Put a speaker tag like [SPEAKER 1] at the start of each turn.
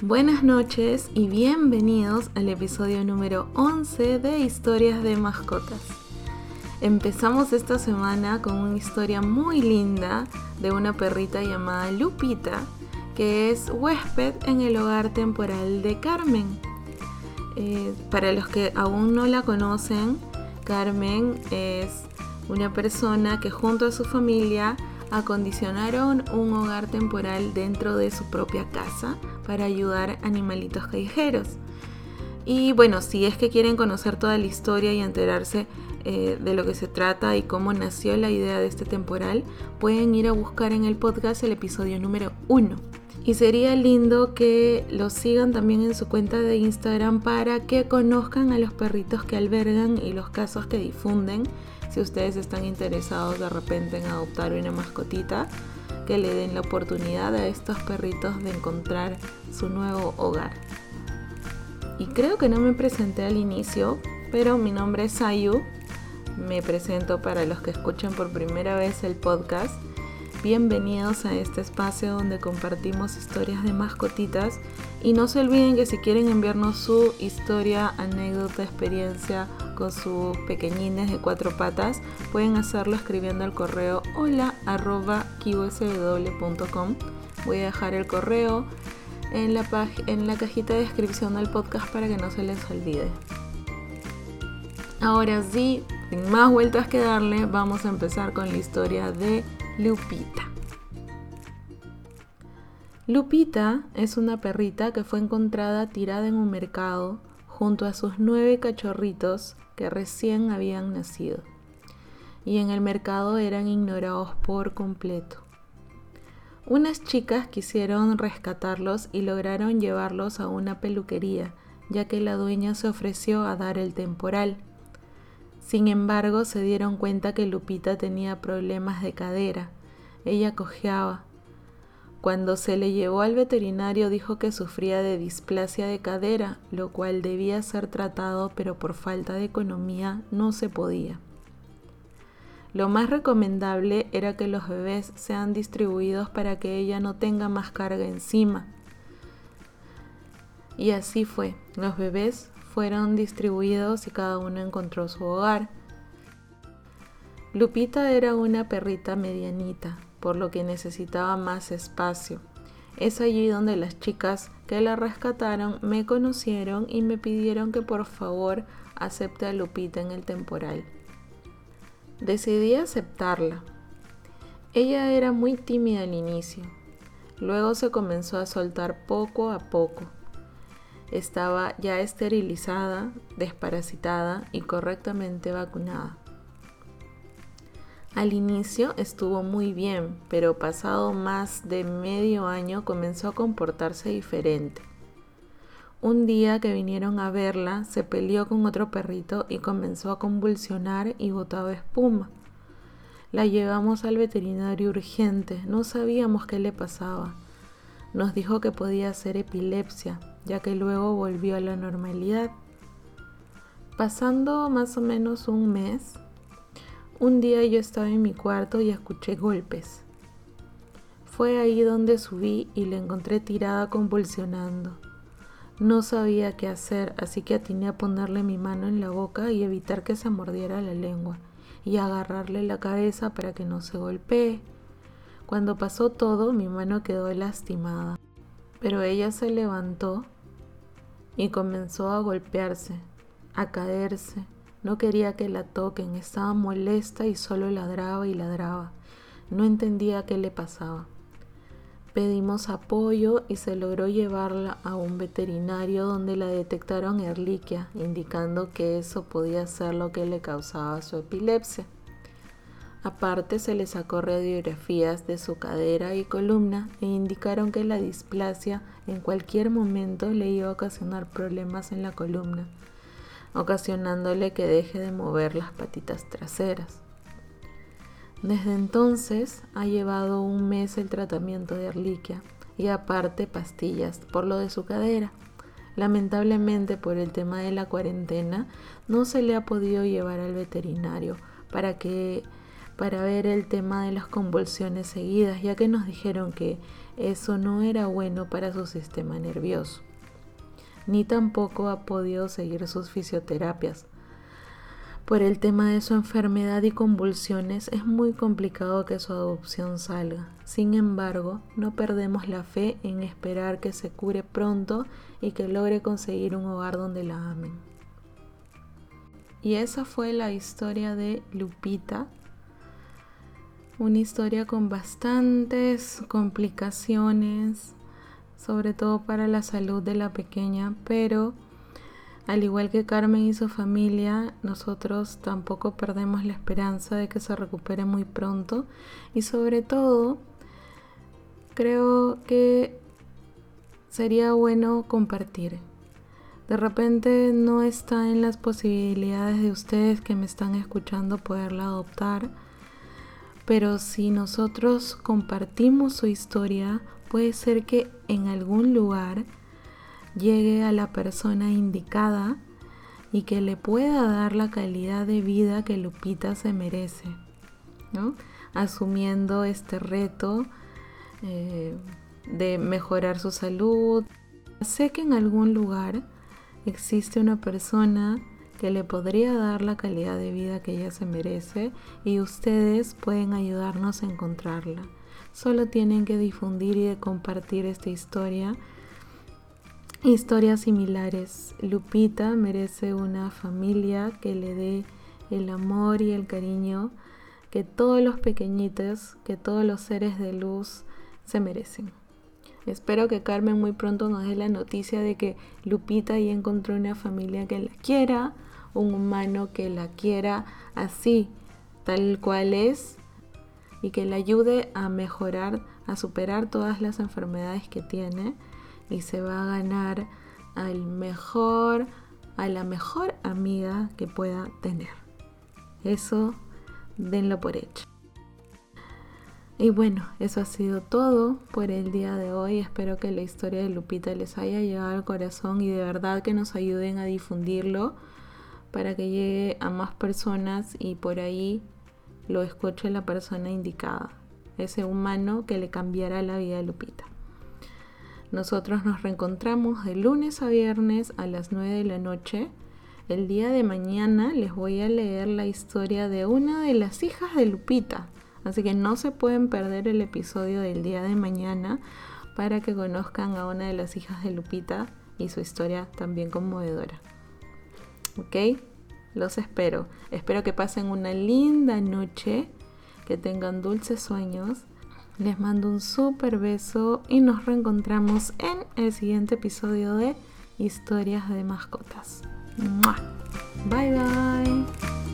[SPEAKER 1] Buenas noches y bienvenidos al episodio número 11 de Historias de Mascotas. Empezamos esta semana con una historia muy linda de una perrita llamada Lupita, que es huésped en el hogar temporal de Carmen. Eh, para los que aún no la conocen, Carmen es una persona que junto a su familia acondicionaron un hogar temporal dentro de su propia casa para ayudar animalitos callejeros. Y bueno, si es que quieren conocer toda la historia y enterarse eh, de lo que se trata y cómo nació la idea de este temporal, pueden ir a buscar en el podcast el episodio número 1. Y sería lindo que los sigan también en su cuenta de Instagram para que conozcan a los perritos que albergan y los casos que difunden. Si ustedes están interesados de repente en adoptar una mascotita, que le den la oportunidad a estos perritos de encontrar su nuevo hogar. Y creo que no me presenté al inicio, pero mi nombre es Ayu. Me presento para los que escuchan por primera vez el podcast Bienvenidos a este espacio donde compartimos historias de mascotitas y no se olviden que si quieren enviarnos su historia, anécdota, experiencia con sus pequeñines de cuatro patas, pueden hacerlo escribiendo al correo hola arroba Voy a dejar el correo en la, en la cajita de descripción del podcast para que no se les olvide. Ahora sí, sin más vueltas que darle, vamos a empezar con la historia de Lupita. Lupita es una perrita que fue encontrada tirada en un mercado junto a sus nueve cachorritos que recién habían nacido y en el mercado eran ignorados por completo. Unas chicas quisieron rescatarlos y lograron llevarlos a una peluquería, ya que la dueña se ofreció a dar el temporal. Sin embargo, se dieron cuenta que Lupita tenía problemas de cadera. Ella cojeaba. Cuando se le llevó al veterinario dijo que sufría de displasia de cadera, lo cual debía ser tratado, pero por falta de economía no se podía. Lo más recomendable era que los bebés sean distribuidos para que ella no tenga más carga encima. Y así fue. Los bebés fueron distribuidos y cada uno encontró su hogar. Lupita era una perrita medianita, por lo que necesitaba más espacio. Es allí donde las chicas que la rescataron me conocieron y me pidieron que por favor acepte a Lupita en el temporal. Decidí aceptarla. Ella era muy tímida al inicio, luego se comenzó a soltar poco a poco estaba ya esterilizada, desparasitada y correctamente vacunada. Al inicio estuvo muy bien, pero pasado más de medio año comenzó a comportarse diferente. Un día que vinieron a verla, se peleó con otro perrito y comenzó a convulsionar y botaba espuma. La llevamos al veterinario urgente, no sabíamos qué le pasaba. Nos dijo que podía ser epilepsia, ya que luego volvió a la normalidad. Pasando más o menos un mes, un día yo estaba en mi cuarto y escuché golpes. Fue ahí donde subí y la encontré tirada convulsionando. No sabía qué hacer, así que atiné a ponerle mi mano en la boca y evitar que se mordiera la lengua y agarrarle la cabeza para que no se golpee. Cuando pasó todo, mi mano quedó lastimada, pero ella se levantó y comenzó a golpearse, a caerse. No quería que la toquen, estaba molesta y solo ladraba y ladraba. No entendía qué le pasaba. Pedimos apoyo y se logró llevarla a un veterinario donde la detectaron erliquia, indicando que eso podía ser lo que le causaba su epilepsia. Aparte se le sacó radiografías de su cadera y columna e indicaron que la displasia en cualquier momento le iba a ocasionar problemas en la columna, ocasionándole que deje de mover las patitas traseras. Desde entonces ha llevado un mes el tratamiento de erliquia y aparte pastillas por lo de su cadera. Lamentablemente por el tema de la cuarentena no se le ha podido llevar al veterinario para que para ver el tema de las convulsiones seguidas, ya que nos dijeron que eso no era bueno para su sistema nervioso. Ni tampoco ha podido seguir sus fisioterapias. Por el tema de su enfermedad y convulsiones es muy complicado que su adopción salga. Sin embargo, no perdemos la fe en esperar que se cure pronto y que logre conseguir un hogar donde la amen. Y esa fue la historia de Lupita, una historia con bastantes complicaciones, sobre todo para la salud de la pequeña, pero al igual que Carmen y su familia, nosotros tampoco perdemos la esperanza de que se recupere muy pronto y sobre todo creo que sería bueno compartir. De repente no está en las posibilidades de ustedes que me están escuchando poderla adoptar pero si nosotros compartimos su historia, puede ser que en algún lugar llegue a la persona indicada y que le pueda dar la calidad de vida que Lupita se merece, ¿no? asumiendo este reto eh, de mejorar su salud. Sé que en algún lugar existe una persona que le podría dar la calidad de vida que ella se merece y ustedes pueden ayudarnos a encontrarla. Solo tienen que difundir y compartir esta historia. Historias similares. Lupita merece una familia que le dé el amor y el cariño que todos los pequeñitos, que todos los seres de luz se merecen. Espero que Carmen muy pronto nos dé la noticia de que Lupita ya encontró una familia que la quiera, un humano que la quiera así, tal cual es, y que le ayude a mejorar, a superar todas las enfermedades que tiene y se va a ganar al mejor, a la mejor amiga que pueda tener. Eso denlo por hecho. Y bueno, eso ha sido todo por el día de hoy. Espero que la historia de Lupita les haya llegado al corazón y de verdad que nos ayuden a difundirlo para que llegue a más personas y por ahí lo escuche la persona indicada, ese humano que le cambiará la vida a Lupita. Nosotros nos reencontramos de lunes a viernes a las 9 de la noche. El día de mañana les voy a leer la historia de una de las hijas de Lupita. Así que no se pueden perder el episodio del día de mañana para que conozcan a una de las hijas de Lupita y su historia también conmovedora. ¿Ok? Los espero. Espero que pasen una linda noche, que tengan dulces sueños. Les mando un super beso y nos reencontramos en el siguiente episodio de Historias de Mascotas. Bye bye.